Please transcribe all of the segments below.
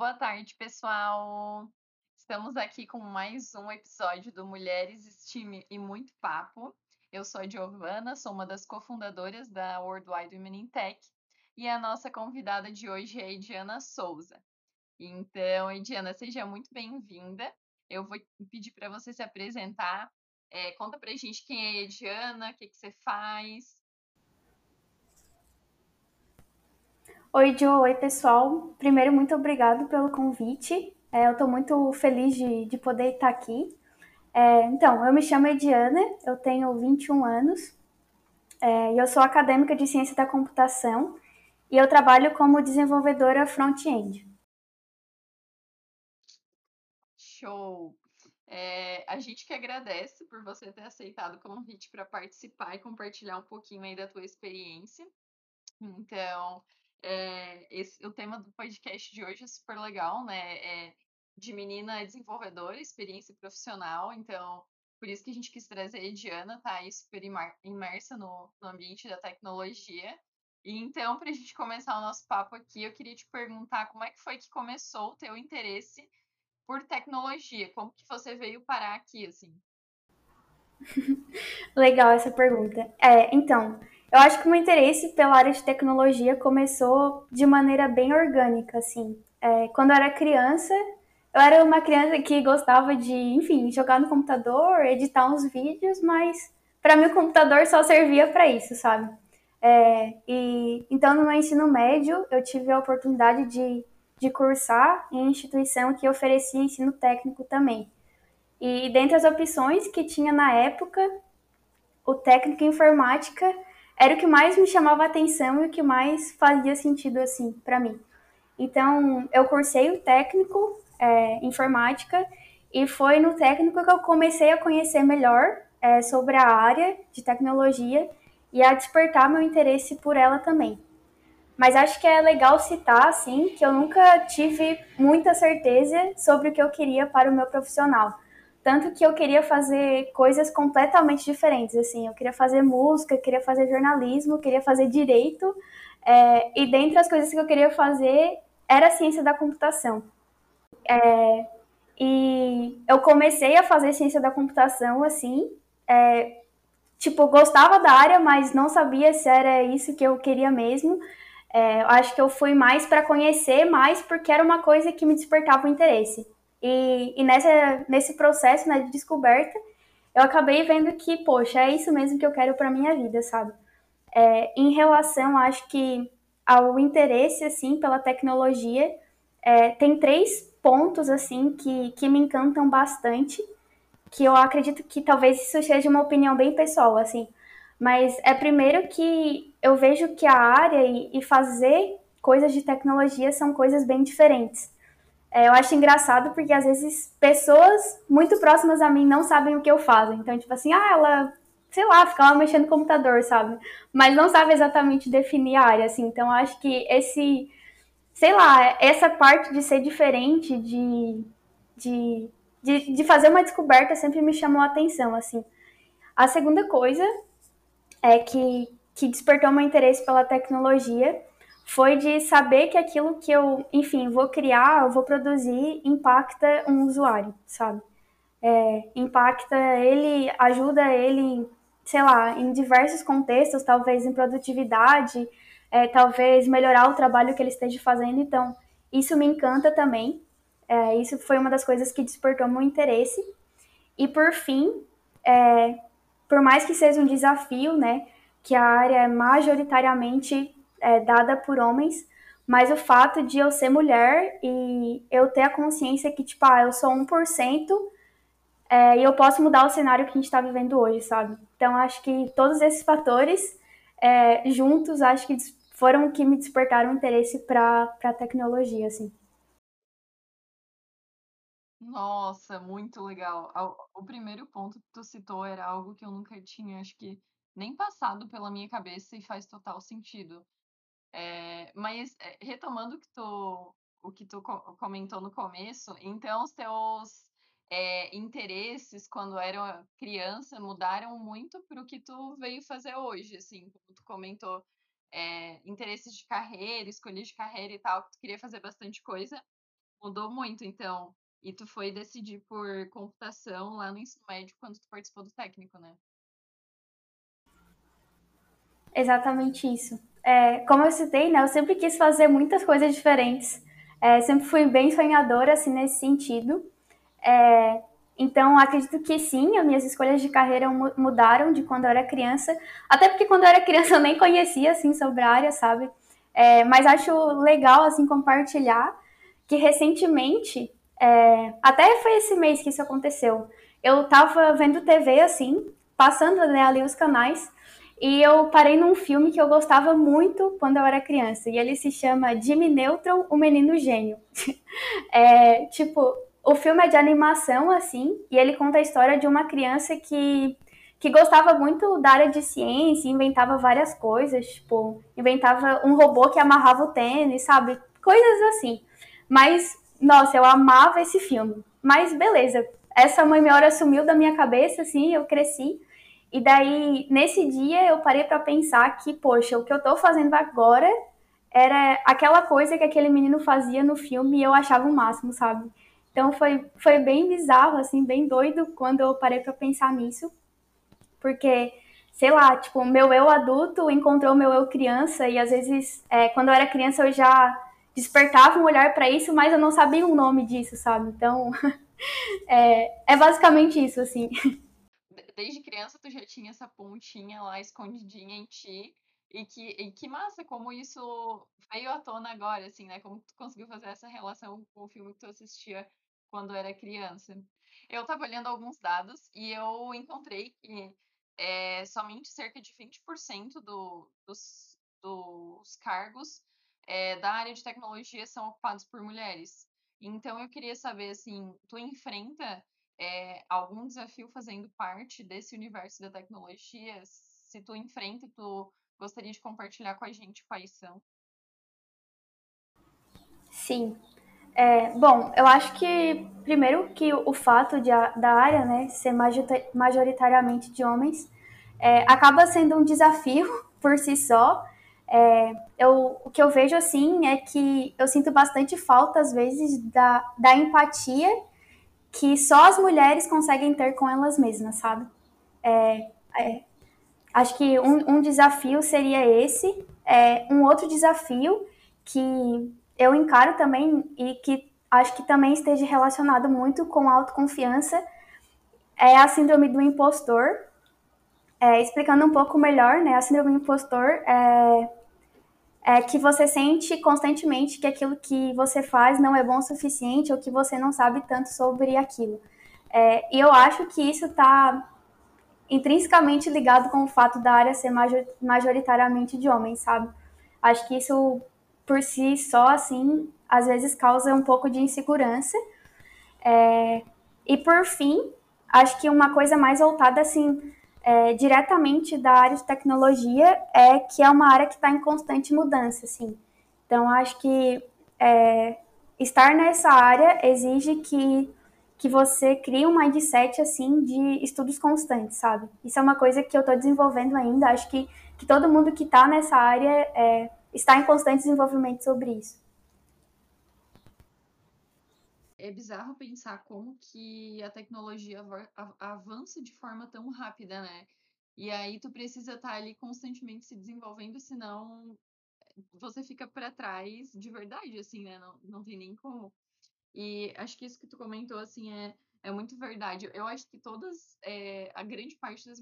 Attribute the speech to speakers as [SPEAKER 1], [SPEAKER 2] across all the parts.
[SPEAKER 1] Boa tarde, pessoal. Estamos aqui com mais um episódio do Mulheres, Estime e Muito Papo. Eu sou a Giovana, sou uma das cofundadoras da Worldwide Women in Tech e a nossa convidada de hoje é a Ediana Souza. Então, Ediana, seja muito bem-vinda. Eu vou pedir para você se apresentar. É, conta para a gente quem é a Ediana, o que, que você faz.
[SPEAKER 2] Oi, Jo. Oi, pessoal. Primeiro, muito obrigado pelo convite. É, eu estou muito feliz de, de poder estar aqui. É, então, eu me chamo Ediana, eu tenho 21 anos é, e eu sou acadêmica de ciência da computação e eu trabalho como desenvolvedora front-end.
[SPEAKER 1] Show! É, a gente que agradece por você ter aceitado o convite para participar e compartilhar um pouquinho aí da tua experiência. Então, é, esse, o tema do podcast de hoje é super legal, né? É de menina desenvolvedora, experiência profissional. Então, por isso que a gente quis trazer a Diana, tá aí super imersa no, no ambiente da tecnologia. E então, para a gente começar o nosso papo aqui, eu queria te perguntar como é que foi que começou o teu interesse por tecnologia? Como que você veio parar aqui, assim?
[SPEAKER 2] Legal essa pergunta. É, então, eu acho que o meu interesse pela área de tecnologia começou de maneira bem orgânica, assim. É, quando eu era criança, eu era uma criança que gostava de, enfim, jogar no computador, editar uns vídeos, mas para mim o computador só servia para isso, sabe? É, e então no meu ensino médio eu tive a oportunidade de, de cursar em instituição que oferecia ensino técnico também. E dentre as opções que tinha na época, o técnico em informática era o que mais me chamava atenção e o que mais fazia sentido assim para mim. Então, eu cursei o técnico é, informática e foi no técnico que eu comecei a conhecer melhor é, sobre a área de tecnologia e a despertar meu interesse por ela também. Mas acho que é legal citar, assim, que eu nunca tive muita certeza sobre o que eu queria para o meu profissional. Tanto que eu queria fazer coisas completamente diferentes, assim, eu queria fazer música, queria fazer jornalismo, queria fazer direito, é, e dentre as coisas que eu queria fazer era a ciência da computação. É, e eu comecei a fazer ciência da computação, assim, é, tipo, gostava da área, mas não sabia se era isso que eu queria mesmo. É, acho que eu fui mais para conhecer mais porque era uma coisa que me despertava o interesse. E, e nessa, nesse processo né, de descoberta, eu acabei vendo que, poxa, é isso mesmo que eu quero para minha vida, sabe? É, em relação, acho que ao interesse, assim, pela tecnologia, é, tem três pontos, assim, que, que me encantam bastante, que eu acredito que talvez isso seja uma opinião bem pessoal, assim, mas é primeiro que eu vejo que a área e, e fazer coisas de tecnologia são coisas bem diferentes. É, eu acho engraçado porque às vezes pessoas muito próximas a mim não sabem o que eu faço. Então, tipo assim, ah, ela, sei lá, fica lá mexendo no computador, sabe? Mas não sabe exatamente definir a área, assim. Então, acho que esse, sei lá, essa parte de ser diferente, de, de, de, de fazer uma descoberta sempre me chamou a atenção, assim. A segunda coisa é que, que despertou meu interesse pela tecnologia foi de saber que aquilo que eu, enfim, vou criar, eu vou produzir, impacta um usuário, sabe? É, impacta ele, ajuda ele, sei lá, em diversos contextos, talvez em produtividade, é, talvez melhorar o trabalho que ele esteja fazendo. Então, isso me encanta também. É, isso foi uma das coisas que despertou meu interesse. E por fim, é, por mais que seja um desafio, né, que a área é majoritariamente é, dada por homens, mas o fato de eu ser mulher e eu ter a consciência que, tipo, ah, eu sou 1% é, e eu posso mudar o cenário que a gente está vivendo hoje, sabe? Então, acho que todos esses fatores é, juntos, acho que foram que me despertaram interesse para a tecnologia, assim.
[SPEAKER 1] Nossa, muito legal. O primeiro ponto que tu citou era algo que eu nunca tinha, acho que nem passado pela minha cabeça e faz total sentido. É, mas é, retomando o que tu, o que tu comentou no começo, então os teus é, interesses quando era criança mudaram muito para o que tu veio fazer hoje, assim, como tu comentou, interesses de carreira, escolha de carreira e tal, que tu queria fazer bastante coisa, mudou muito, então. E tu foi decidir por computação lá no ensino médio quando tu participou do técnico, né?
[SPEAKER 2] Exatamente isso. É, como eu citei, né, eu sempre quis fazer muitas coisas diferentes. É, sempre fui bem sonhadora, assim, nesse sentido. É, então, acredito que sim, as minhas escolhas de carreira mudaram de quando eu era criança. Até porque quando eu era criança eu nem conhecia, assim, sobre a área, sabe? É, mas acho legal, assim, compartilhar que recentemente, é, até foi esse mês que isso aconteceu, eu tava vendo TV, assim, passando né, ali os canais, e eu parei num filme que eu gostava muito quando eu era criança. E ele se chama Jimmy Neutron, o Menino Gênio. é, tipo, o filme é de animação, assim, e ele conta a história de uma criança que, que gostava muito da área de ciência, inventava várias coisas, tipo, inventava um robô que amarrava o tênis, sabe? Coisas assim. Mas, nossa, eu amava esse filme. Mas beleza, essa mãe minha hora sumiu da minha cabeça, assim, eu cresci. E daí, nesse dia, eu parei para pensar que, poxa, o que eu tô fazendo agora era aquela coisa que aquele menino fazia no filme e eu achava o máximo, sabe? Então foi, foi bem bizarro, assim, bem doido quando eu parei para pensar nisso. Porque, sei lá, tipo, meu eu adulto encontrou meu eu criança e às vezes, é, quando eu era criança, eu já despertava um olhar para isso, mas eu não sabia o nome disso, sabe? Então, é, é basicamente isso, assim
[SPEAKER 1] desde criança tu já tinha essa pontinha lá escondidinha em ti. E que, e que massa como isso veio à tona agora, assim, né? Como tu conseguiu fazer essa relação com o filme que tu assistia quando era criança. Eu estava olhando alguns dados e eu encontrei que é, somente cerca de 20% do, dos, dos cargos é, da área de tecnologia são ocupados por mulheres. Então eu queria saber, assim, tu enfrenta é, algum desafio fazendo parte desse universo da tecnologia? Se tu enfrenta, tu gostaria de compartilhar com a gente quais são?
[SPEAKER 2] Sim. É, bom, eu acho que primeiro que o fato de, da área né, ser majoritariamente de homens é, acaba sendo um desafio por si só. É, eu, o que eu vejo assim é que eu sinto bastante falta às vezes da, da empatia que só as mulheres conseguem ter com elas mesmas, sabe? É, é, acho que um, um, desafio seria esse. É, um outro desafio que eu encaro também e que acho que também esteja relacionado muito com a autoconfiança é a síndrome do impostor. É, explicando um pouco melhor, né? A síndrome do impostor é é que você sente constantemente que aquilo que você faz não é bom o suficiente ou que você não sabe tanto sobre aquilo. É, e eu acho que isso está intrinsecamente ligado com o fato da área ser majoritariamente de homens, sabe? Acho que isso por si só, assim, às vezes causa um pouco de insegurança. É, e por fim, acho que uma coisa mais voltada, assim, é, diretamente da área de tecnologia é que é uma área que está em constante mudança, assim. Então, acho que é, estar nessa área exige que, que você crie um mindset, assim, de estudos constantes, sabe? Isso é uma coisa que eu estou desenvolvendo ainda. Acho que, que todo mundo que está nessa área é, está em constante desenvolvimento sobre isso
[SPEAKER 1] é bizarro pensar como que a tecnologia avança de forma tão rápida, né? E aí tu precisa estar tá ali constantemente se desenvolvendo, senão você fica para trás de verdade, assim, né? Não, não tem nem como. E acho que isso que tu comentou, assim, é, é muito verdade. Eu acho que todas, é, a grande parte das,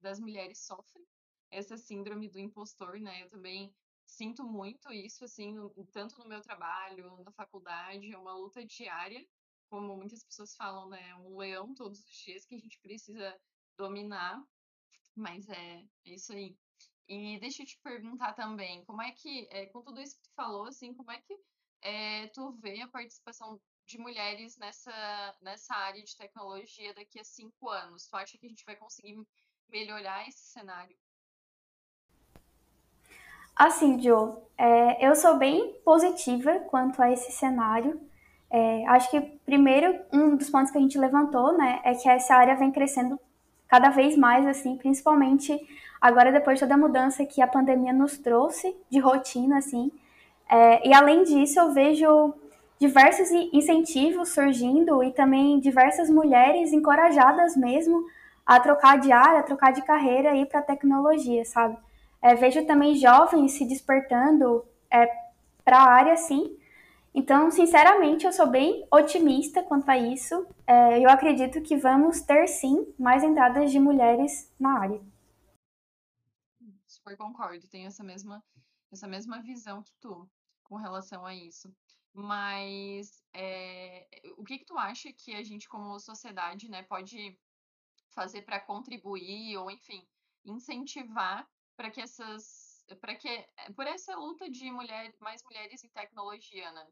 [SPEAKER 1] das mulheres sofre essa síndrome do impostor, né? Eu também sinto muito isso, assim, tanto no meu trabalho, na faculdade, é uma luta diária, como muitas pessoas falam, né? Um leão todos os dias que a gente precisa dominar, mas é, é isso aí. E deixa eu te perguntar também, como é que, é, com tudo isso que tu falou, assim, como é que é, tu vê a participação de mulheres nessa, nessa área de tecnologia daqui a cinco anos? Tu acha que a gente vai conseguir melhorar esse cenário?
[SPEAKER 2] Assim, Joe, é, eu sou bem positiva quanto a esse cenário. É, acho que, primeiro, um dos pontos que a gente levantou, né, é que essa área vem crescendo cada vez mais, assim, principalmente agora depois de toda a mudança que a pandemia nos trouxe de rotina, assim. É, e além disso, eu vejo diversos incentivos surgindo e também diversas mulheres encorajadas mesmo a trocar de área, a trocar de carreira e ir para tecnologia, sabe? É, vejo também jovens se despertando é, para a área, sim. Então, sinceramente, eu sou bem otimista quanto a isso. É, eu acredito que vamos ter, sim, mais entradas de mulheres na área.
[SPEAKER 1] Super concordo, tenho essa mesma, essa mesma visão que tu com relação a isso. Mas é, o que, que tu acha que a gente, como sociedade, né, pode fazer para contribuir ou, enfim, incentivar para que essas, para que por essa luta de mulher, mais mulheres em tecnologia, né?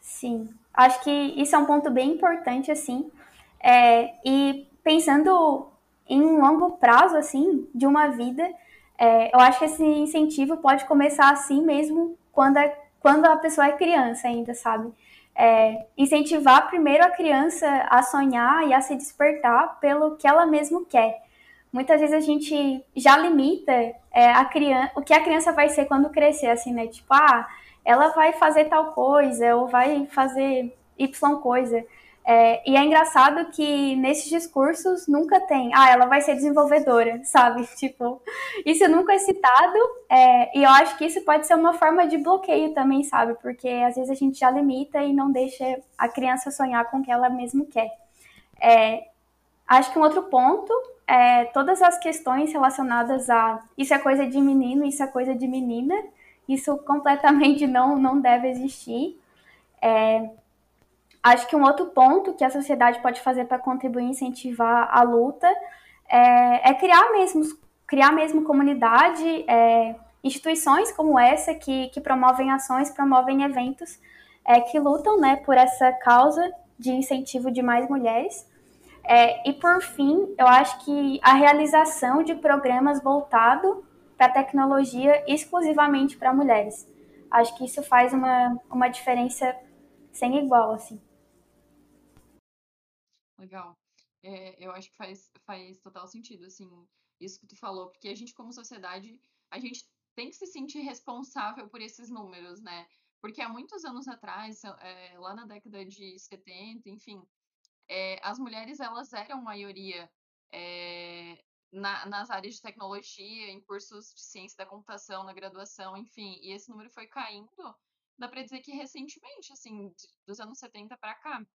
[SPEAKER 2] Sim, acho que isso é um ponto bem importante, assim. É, e pensando em um longo prazo, assim, de uma vida, é, eu acho que esse incentivo pode começar assim mesmo quando é quando a pessoa é criança ainda, sabe? É, incentivar primeiro a criança a sonhar e a se despertar pelo que ela mesmo quer. Muitas vezes a gente já limita é, a criança, o que a criança vai ser quando crescer, assim, né? Tipo, ah, ela vai fazer tal coisa ou vai fazer Y coisa. É, e é engraçado que nesses discursos nunca tem, ah, ela vai ser desenvolvedora, sabe? Tipo, isso nunca é citado, é, e eu acho que isso pode ser uma forma de bloqueio também, sabe? Porque às vezes a gente já limita e não deixa a criança sonhar com o que ela mesmo quer. É, acho que um outro ponto é todas as questões relacionadas a isso é coisa de menino, isso é coisa de menina, isso completamente não, não deve existir. É, Acho que um outro ponto que a sociedade pode fazer para contribuir e incentivar a luta é, é, criar mesmo, criar mesmo comunidade, é, instituições como essa que, que promovem ações, promovem eventos é, que lutam né, por essa causa de incentivo de mais mulheres. É, e por fim, eu acho que a realização de programas voltado para tecnologia exclusivamente para mulheres. Acho que isso faz uma, uma diferença sem igual, assim.
[SPEAKER 1] Legal. É, eu acho que faz, faz total sentido, assim, isso que tu falou, porque a gente, como sociedade, a gente tem que se sentir responsável por esses números, né? Porque há muitos anos atrás, é, lá na década de 70, enfim, é, as mulheres, elas eram maioria é, na, nas áreas de tecnologia, em cursos de ciência da computação, na graduação, enfim, e esse número foi caindo, dá para dizer que recentemente, assim, dos anos 70 para cá.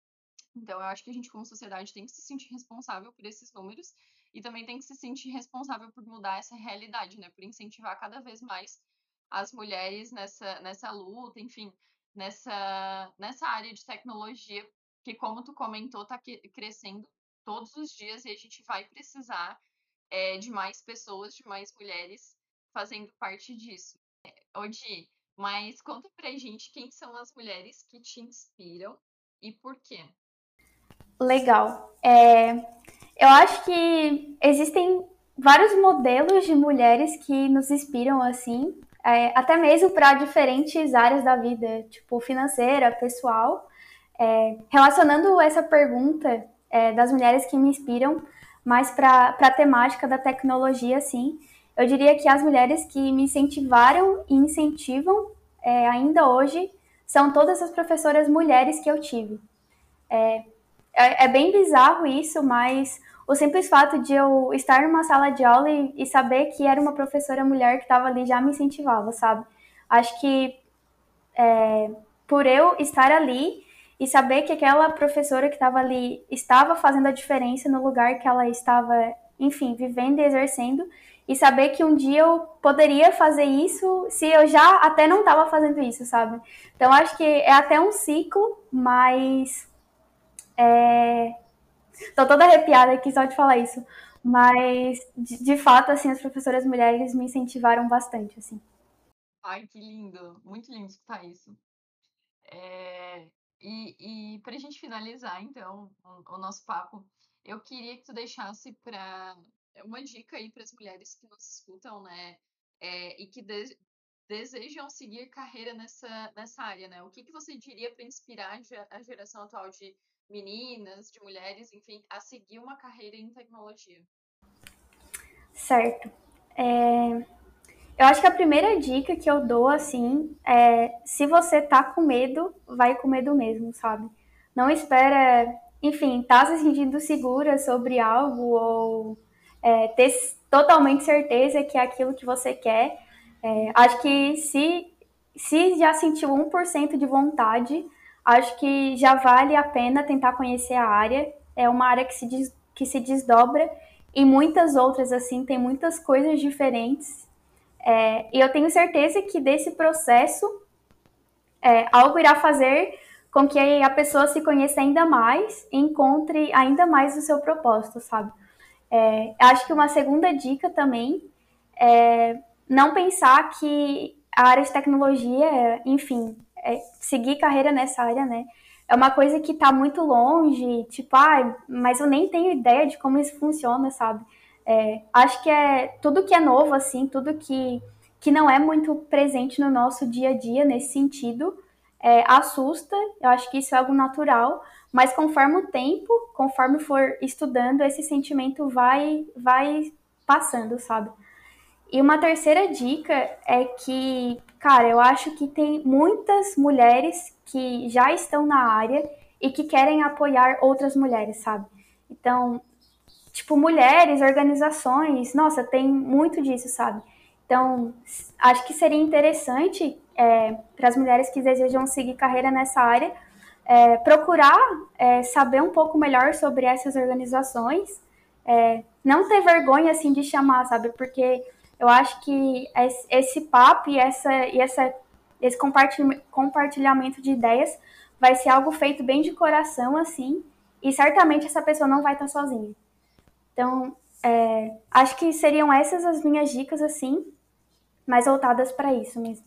[SPEAKER 1] Então, eu acho que a gente, como sociedade, tem que se sentir responsável por esses números e também tem que se sentir responsável por mudar essa realidade, né? Por incentivar cada vez mais as mulheres nessa, nessa luta, enfim, nessa, nessa área de tecnologia que, como tu comentou, está crescendo todos os dias e a gente vai precisar é, de mais pessoas, de mais mulheres fazendo parte disso. Odi, mas conta pra gente quem são as mulheres que te inspiram e por quê?
[SPEAKER 2] Legal. É, eu acho que existem vários modelos de mulheres que nos inspiram assim, é, até mesmo para diferentes áreas da vida, tipo financeira, pessoal. É, relacionando essa pergunta é, das mulheres que me inspiram mais para a temática da tecnologia, assim, eu diria que as mulheres que me incentivaram e incentivam é, ainda hoje são todas as professoras mulheres que eu tive. É, é, é, bem bizarro isso, mas o simples fato de eu estar numa sala de aula e, e saber que era uma professora mulher que estava ali já me incentivava, sabe? Acho que é, por eu estar ali e saber que aquela professora que estava ali estava fazendo a diferença no lugar que ela estava, enfim, vivendo e exercendo, e saber que um dia eu poderia fazer isso se eu já até não estava fazendo isso, sabe? Então acho que é até um ciclo, mas é... Tô toda arrepiada aqui só de falar isso. Mas, de, de, fato, assim, as professoras mulheres me incentivaram bastante, assim.
[SPEAKER 1] Ai, que lindo. Muito lindo escutar isso. É... E, e para a gente finalizar, então, o, o, nosso papo, eu queria que tu deixasse para uma dica aí para as mulheres que nos escutam, né? É, e que de, desejam seguir carreira nessa, nessa área, né? O que, que você diria para inspirar a geração atual de meninas, de mulheres, enfim, a seguir uma carreira em tecnologia?
[SPEAKER 2] Certo. É... eu acho que a primeira dica que eu dou, assim, é se você tá com medo, vai com medo mesmo, sabe? Não espera, enfim, tá se sentindo segura sobre algo ou é, ter totalmente certeza que é aquilo que você quer. É, acho que se, se já sentiu 1% de vontade, acho que já vale a pena tentar conhecer a área. É uma área que se, des, que se desdobra e muitas outras, assim, tem muitas coisas diferentes. É, e eu tenho certeza que desse processo, é, algo irá fazer com que a pessoa se conheça ainda mais e encontre ainda mais o seu propósito, sabe? É, acho que uma segunda dica também é não pensar que a área de tecnologia, enfim, é seguir carreira nessa área, né? É uma coisa que está muito longe, tipo, ah, mas eu nem tenho ideia de como isso funciona, sabe? É, acho que é tudo que é novo, assim, tudo que, que não é muito presente no nosso dia a dia nesse sentido, é, assusta. Eu acho que isso é algo natural, mas conforme o tempo, conforme for estudando, esse sentimento vai, vai passando, sabe? E uma terceira dica é que, cara, eu acho que tem muitas mulheres que já estão na área e que querem apoiar outras mulheres, sabe? Então, tipo, mulheres, organizações, nossa, tem muito disso, sabe? Então, acho que seria interessante é, para as mulheres que desejam seguir carreira nessa área é, procurar é, saber um pouco melhor sobre essas organizações, é, não ter vergonha assim de chamar, sabe? Porque eu acho que esse papo e, essa, e essa, esse compartilhamento de ideias vai ser algo feito bem de coração, assim, e certamente essa pessoa não vai estar sozinha. Então, é, acho que seriam essas as minhas dicas, assim, mais voltadas para isso mesmo.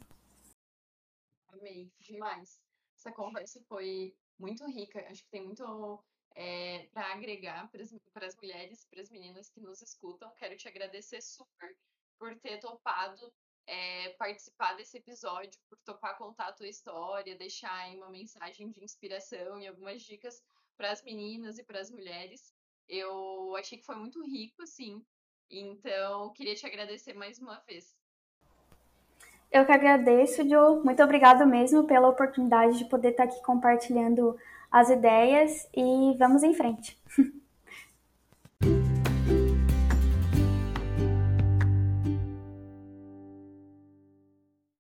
[SPEAKER 1] Amei demais essa conversa foi muito rica. Acho que tem muito é, para agregar para as mulheres, para as meninas que nos escutam. Quero te agradecer super por ter topado é, participar desse episódio, por topar contar a tua história, deixar aí uma mensagem de inspiração e algumas dicas para as meninas e para as mulheres. Eu achei que foi muito rico, assim. Então, queria te agradecer mais uma vez.
[SPEAKER 2] Eu que agradeço, Jo. Muito obrigado mesmo pela oportunidade de poder estar aqui compartilhando as ideias e vamos em frente.